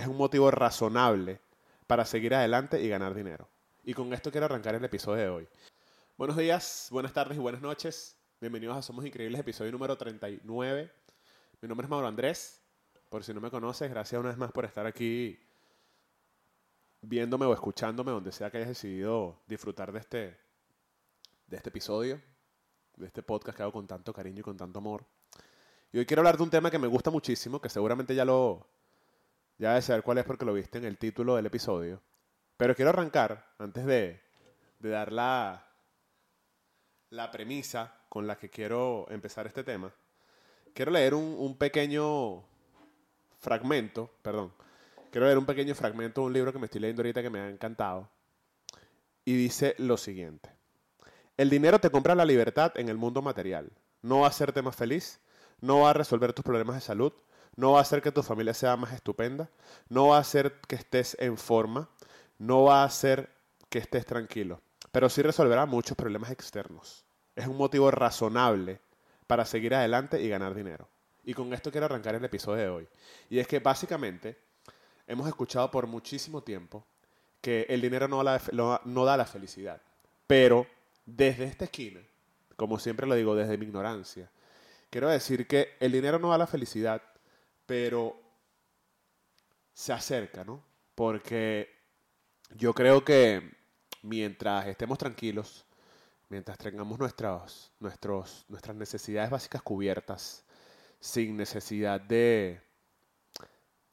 es un motivo razonable para seguir adelante y ganar dinero. Y con esto quiero arrancar el episodio de hoy. Buenos días, buenas tardes y buenas noches. Bienvenidos a Somos Increíbles, episodio número 39. Mi nombre es Mauro Andrés. Por si no me conoces, gracias una vez más por estar aquí viéndome o escuchándome, donde sea que hayas decidido disfrutar de este, de este episodio, de este podcast que hago con tanto cariño y con tanto amor. Y hoy quiero hablar de un tema que me gusta muchísimo, que seguramente ya lo, ya de saber cuál es porque lo viste en el título del episodio. Pero quiero arrancar, antes de, dar la, la premisa con la que quiero empezar este tema, quiero leer un, un pequeño fragmento, perdón, quiero leer un pequeño fragmento de un libro que me estoy leyendo ahorita que me ha encantado. Y dice lo siguiente. El dinero te compra la libertad en el mundo material. No va a hacerte más feliz, no va a resolver tus problemas de salud, no va a hacer que tu familia sea más estupenda, no va a hacer que estés en forma, no va a hacer que estés tranquilo, pero sí resolverá muchos problemas externos. Es un motivo razonable para seguir adelante y ganar dinero. Y con esto quiero arrancar el episodio de hoy. Y es que básicamente hemos escuchado por muchísimo tiempo que el dinero no, no da la felicidad. Pero desde esta esquina, como siempre lo digo, desde mi ignorancia, quiero decir que el dinero no da la felicidad, pero se acerca, ¿no? Porque yo creo que mientras estemos tranquilos, mientras tengamos nuestras, nuestras necesidades básicas cubiertas, sin necesidad de,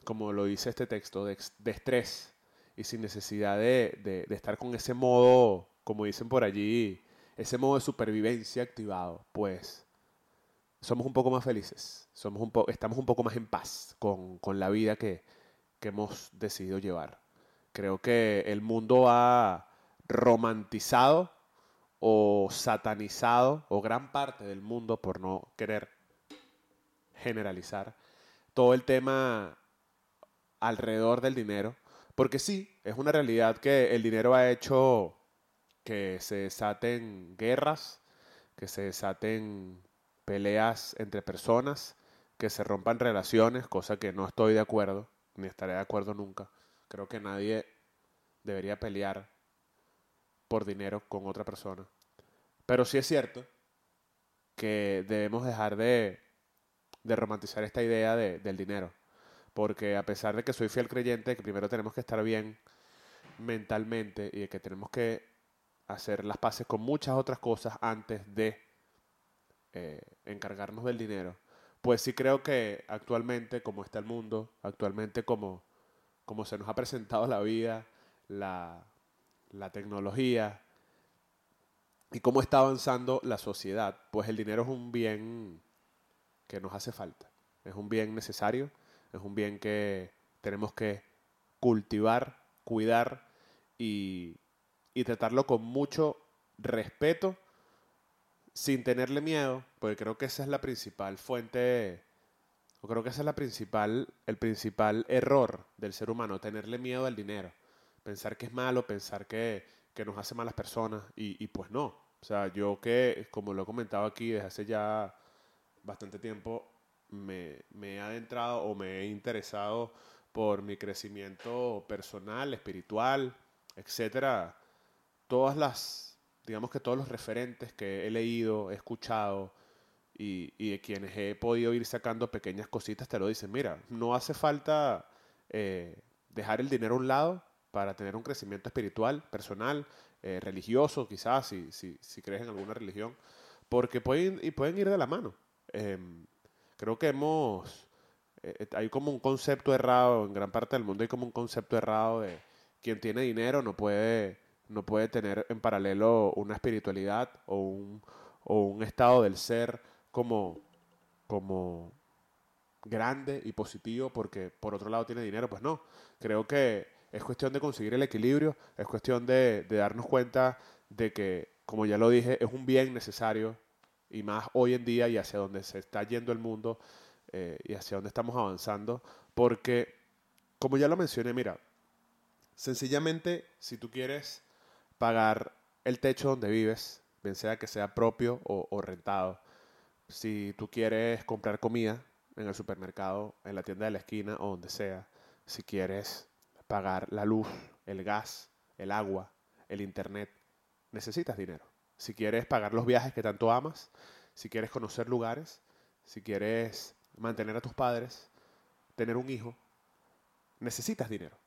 como lo dice este texto, de, estrés y sin necesidad de, de, estar con ese modo, como dicen por allí, ese modo de supervivencia activado, pues somos un poco más felices, somos un estamos un poco más en paz con, la vida que, hemos decidido llevar. Creo que el mundo ha romantizado o satanizado, o gran parte del mundo, por no querer generalizar, todo el tema alrededor del dinero. Porque sí, es una realidad que el dinero ha hecho que se desaten guerras, que se desaten peleas entre personas, que se rompan relaciones, cosa que no estoy de acuerdo, ni estaré de acuerdo nunca. Creo que nadie debería pelear por dinero con otra persona. Pero sí es cierto que debemos dejar de, de romantizar esta idea de, del dinero. Porque a pesar de que soy fiel creyente, que primero tenemos que estar bien mentalmente y de que tenemos que hacer las paces con muchas otras cosas antes de eh, encargarnos del dinero, pues sí creo que actualmente, como está el mundo, actualmente como, como se nos ha presentado la vida, la, la tecnología y cómo está avanzando la sociedad, pues el dinero es un bien que nos hace falta, es un bien necesario, es un bien que tenemos que cultivar, cuidar y, y tratarlo con mucho respeto sin tenerle miedo, porque creo que esa es la principal fuente, o creo que esa es la principal, el principal error del ser humano, tenerle miedo al dinero. Pensar que es malo, pensar que, que nos hace malas personas, y, y, pues no. O sea, yo que, como lo he comentado aquí desde hace ya bastante tiempo, me, me he adentrado o me he interesado por mi crecimiento personal, espiritual, etcétera. Todas las digamos que todos los referentes que he leído, he escuchado y, de quienes he podido ir sacando pequeñas cositas te lo dicen, mira, no hace falta eh, dejar el dinero a un lado para tener un crecimiento espiritual, personal, eh, religioso, quizás, si, si, si, crees en alguna religión, porque pueden, y pueden ir de la mano. Em, creo que hemos, eh, hay como un concepto errado, en gran parte del mundo hay como un concepto errado de quien tiene dinero no puede no puede tener en paralelo una espiritualidad o un, o un estado del ser como, como grande y positivo porque por otro lado tiene dinero, pues no. Creo que es cuestión de conseguir el equilibrio, es cuestión de, darnos cuenta de que, como ya lo dije, es un bien necesario y más hoy en día y hacia donde se está yendo el mundo eh, y hacia donde estamos avanzando, porque, como ya lo mencioné, mira, sencillamente si tú quieres pagar el techo donde vives, bien sea que sea propio o, rentado. Si tú quieres comprar comida en el supermercado, en la tienda de la esquina o donde sea, si quieres pagar la luz, el gas, el agua, el internet, necesitas dinero. Si quieres pagar los viajes que tanto amas, si quieres conocer lugares, si quieres mantener a tus padres, tener un hijo, necesitas dinero.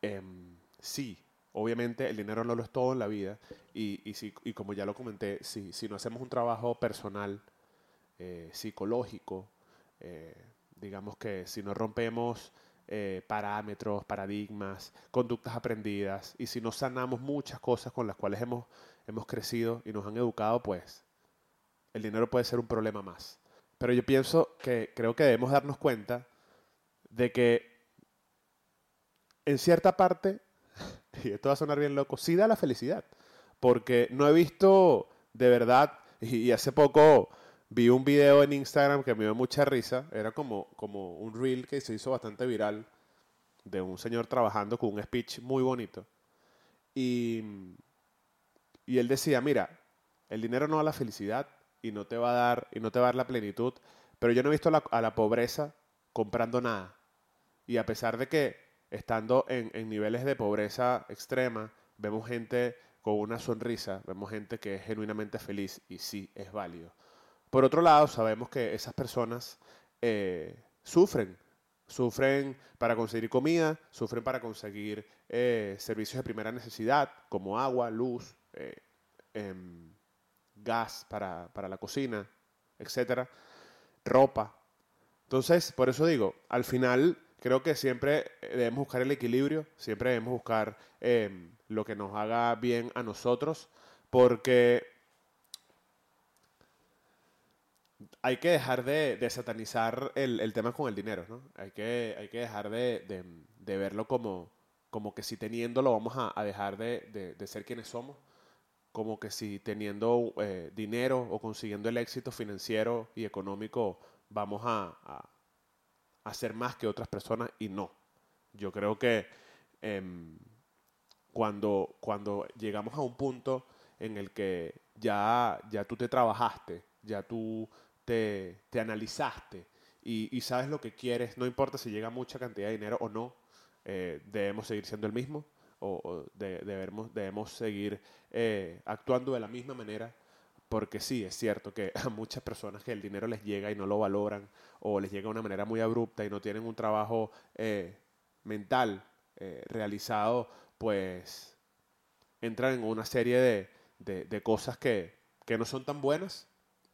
Em, sí, obviamente el dinero no lo es todo en la vida y, y, si, y como ya lo comenté, si, si no hacemos un trabajo personal, eh, psicológico, eh, digamos que si no rompemos eh, parámetros, paradigmas, conductas aprendidas, y si no sanamos muchas cosas con las cuales hemos, hemos crecido y nos han educado, pues el dinero puede ser un problema más. Pero yo pienso que creo que debemos darnos cuenta de que en cierta parte, y esto va a sonar bien loco, sí da la felicidad. Porque no he visto de verdad, y, hace poco vi un video en Instagram que me dio mucha risa, era como, como un reel que se hizo bastante viral de un señor trabajando con un speech muy bonito. Y, y él decía, mira, el dinero no da la felicidad y no te va a dar, y no te va a dar la plenitud, pero yo no he visto a la pobreza comprando nada. Y a pesar de que estando en, niveles de pobreza extrema, vemos gente con una sonrisa, vemos gente que es genuinamente feliz y sí, es válido. Por otro lado, sabemos que esas personas eh, sufren, sufren para conseguir comida, sufren para conseguir eh, servicios de primera necesidad, como agua, luz, eh, em, gas para, para la cocina, etcétera, ropa. Entonces, por eso digo, al final creo que siempre debemos buscar el equilibrio, siempre debemos buscar em, lo que nos haga bien a nosotros, porque hay que dejar de, satanizar el, tema con el dinero, ¿no? Hay que, hay que dejar de, verlo como, como que si teniéndolo vamos a, dejar de, ser quienes somos, como que si teniendo eh, dinero o consiguiendo el éxito financiero y económico vamos a hacer más que otras personas y no. Yo creo que em, cuando, cuando llegamos a un punto en el que ya, ya tú te trabajaste, ya tú te, analizaste y, sabes lo que quieres, no importa si llega mucha cantidad de dinero o no, eh, debemos seguir siendo el mismo o, debemos, debemos seguir eh, actuando de la misma manera porque sí, es cierto que a muchas personas que el dinero les llega y no lo valoran, o les llega de una manera muy abrupta y no tienen un trabajo eh, mental eh, realizado, pues entran en una serie de, cosas que, no son tan buenas,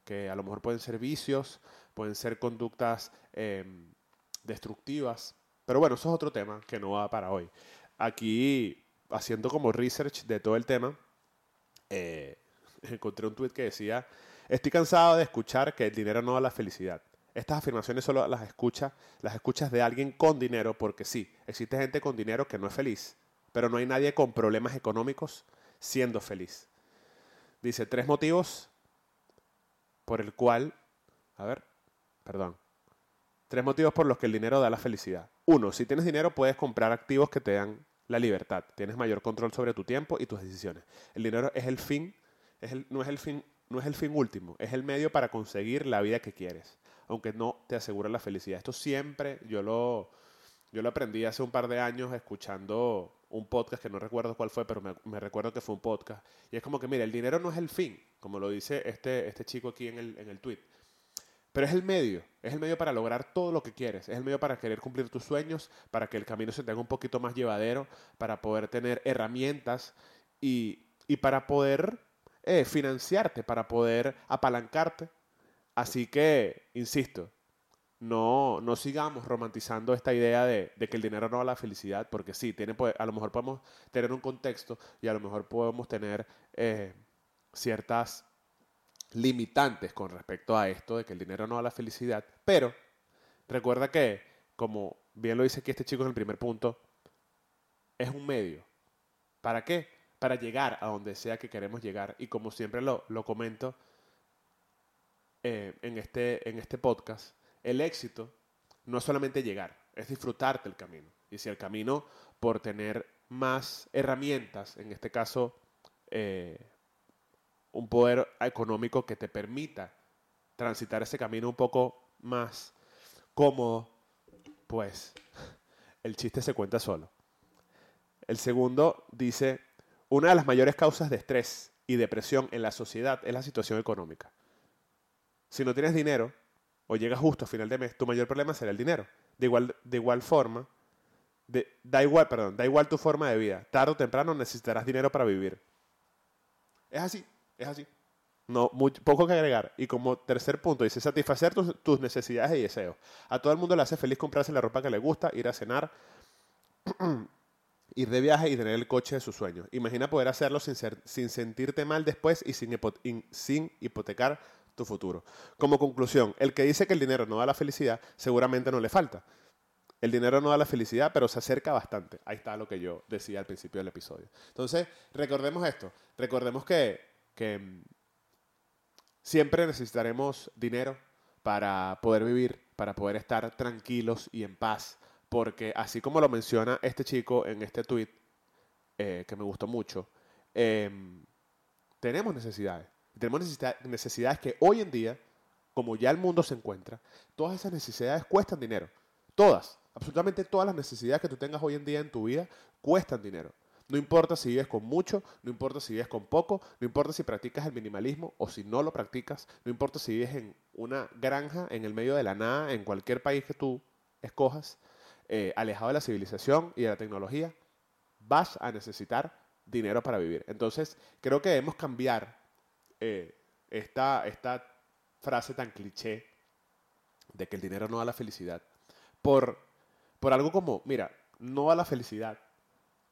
que a lo mejor pueden ser vicios, pueden ser conductas em, destructivas. Pero bueno, eso es otro tema que no va para hoy. Aquí, haciendo como research de todo el tema, eh, encontré un tweet que decía, estoy cansado de escuchar que el dinero no da la felicidad. Estas afirmaciones solo las escucha, las escuchas de alguien con dinero porque sí, existe gente con dinero que no es feliz, pero no hay nadie con problemas económicos siendo feliz. Dice tres motivos por el cual, a ver, perdón, tres motivos por los que el dinero da la felicidad. Uno, si tienes dinero puedes comprar activos que te dan la libertad, tienes mayor control sobre tu tiempo y tus decisiones. El dinero es el fin no, es el fin, no es el fin último, es el medio para conseguir la vida que quieres, aunque no te asegura la felicidad. Esto siempre yo lo, yo lo aprendí hace un par de años escuchando un podcast que no recuerdo cuál fue, pero me, recuerdo que fue un podcast. Y es como que, mira, el dinero no es el fin, como lo dice este, este chico aquí en el, en el tweet. Pero es el medio, es el medio para lograr todo lo que quieres, es el medio para querer cumplir tus sueños, para que el camino se tenga un poquito más llevadero, para poder tener herramientas y, y para poder eh, financiarte, para poder apalancarte. Así que, insisto, no, no sigamos romantizando esta idea de, que el dinero no da la felicidad, porque sí, tiene, a lo mejor podemos tener un contexto y a lo mejor podemos tener eh, ciertas limitantes con respecto a esto de que el dinero no da la felicidad, pero recuerda que, como bien lo dice aquí este chico en el primer punto, es un medio. ¿Para qué? Para llegar a donde sea que queremos llegar. Y como siempre lo, comento eh, en, este, en este podcast, el éxito no es solamente llegar, es disfrutarte el camino. Y si el camino, por tener más herramientas, en este caso, eh, un poder económico que te permita transitar ese camino un poco más cómodo, pues el chiste se cuenta solo. El segundo dice, una de las mayores causas de estrés y depresión en la sociedad es la situación económica. Si no tienes dinero o llegas justo a final de mes, tu mayor problema será el dinero. De igual, de igual forma, da igual, perdón, da igual tu forma de vida. Tarde o temprano necesitarás dinero para vivir. Es así, es así. No, poco que agregar. Y como tercer punto, dice satisfacer tus, necesidades y deseos. A todo el mundo le hace feliz comprarse la ropa que le gusta, ir a cenar, ir de viaje y tener el coche de sus sueños. Imagina poder hacerlo sin, sentirte mal después y sin, hipotecar tu futuro. Como conclusión, el que dice que el dinero no da la felicidad, seguramente no le falta. El dinero no da la felicidad, pero se acerca bastante. Ahí está lo que yo decía al principio del episodio. Entonces, recordemos esto. Recordemos que, que Siempre necesitaremos dinero para poder vivir, para poder estar tranquilos y en paz, porque así como lo menciona este chico en este tweet, eh, que me gustó mucho, em, tenemos necesidades. Tenemos necesidades que hoy en día, como ya el mundo se encuentra, todas esas necesidades cuestan dinero. Todas, absolutamente todas las necesidades que tú tengas hoy en día en tu vida cuestan dinero. No importa si vives con mucho, no importa si vives con poco, no importa si practicas el minimalismo o si no lo practicas, no importa si vives en una granja en el medio de la nada, en cualquier país que tú escojas, eh, alejado de la civilización y de la tecnología, vas a necesitar dinero para vivir. Entonces, creo que debemos cambiar eh, esta, esta frase tan cliché de que el dinero no da la felicidad por, por algo como, mira, no da la felicidad,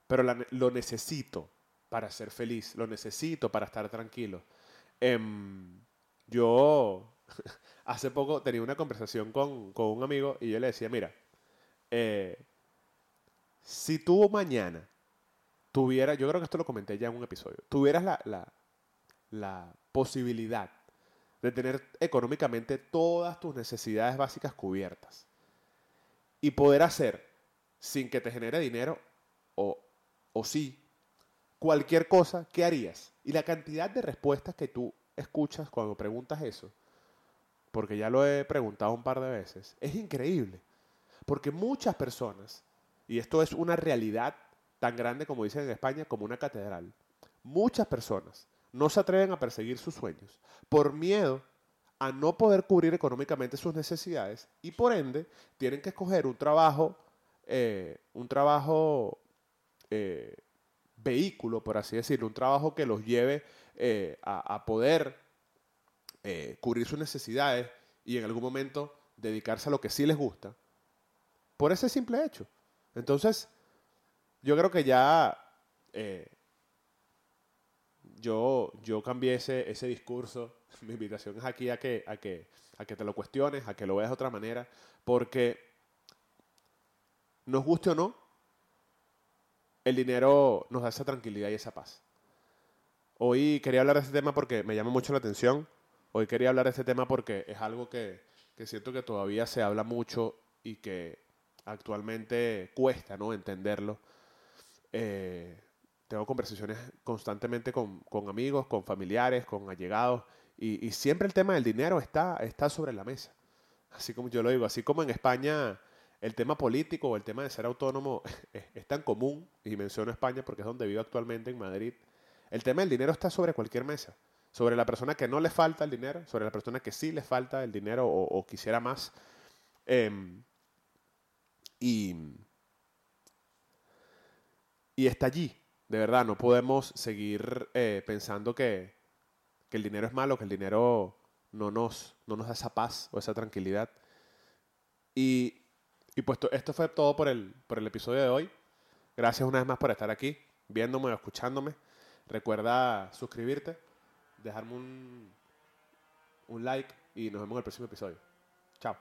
pero lo necesito para ser feliz, lo necesito para estar tranquilo. Em, yo hace poco tenía una conversación con, un amigo y yo le decía, mira, eh, si tú mañana tuvieras, yo creo que esto lo comenté ya en un episodio, tuvieras la, la, la posibilidad de tener económicamente todas tus necesidades básicas cubiertas y poder hacer sin que te genere dinero o o sí, cualquier cosa, ¿qué harías? Y la cantidad de respuestas que tú escuchas cuando preguntas eso, porque ya lo he preguntado un par de veces, es increíble. Porque muchas personas, y esto es una realidad tan grande como dicen en España, como una catedral, muchas personas no se atreven a perseguir sus sueños por miedo a no poder cubrir económicamente sus necesidades y por ende tienen que escoger un trabajo, eh, un trabajo eh, vehículo, por así decirlo, un trabajo que los lleve eh, a, poder eh, cubrir sus necesidades y en algún momento dedicarse a lo que sí les gusta, por ese simple hecho. Entonces, yo creo que ya yo, yo cambié ese, ese discurso. Mi invitación es aquí a que, a, que, a que te lo cuestiones, a que lo veas de otra manera, porque nos guste o no, el dinero nos da esa tranquilidad y esa paz. Hoy quería hablar de este tema porque me llama mucho la atención. Hoy quería hablar de este tema porque es algo que, siento que todavía se habla mucho y que actualmente cuesta ¿no? entenderlo. Eh, tengo conversaciones constantemente con, amigos, con familiares, con allegados, y, y, siempre el tema del dinero está, está sobre la mesa. Así como yo lo digo, así como en España el tema político o el tema de ser autónomo es, tan común, y menciono España porque es donde vivo actualmente, en Madrid, el tema del dinero está sobre cualquier mesa. Sobre la persona que no le falta el dinero, sobre la persona que sí le falta el dinero o, quisiera más. Em, y, y está allí, de verdad, no podemos seguir eh, pensando que, que, el dinero es malo, que el dinero no nos, no nos da esa paz o esa tranquilidad. Y y pues esto fue todo por el, por el episodio de hoy. Gracias una vez más por estar aquí, viéndome o escuchándome. Recuerda suscribirte, dejarme un, un like y nos vemos en el próximo episodio. Chao.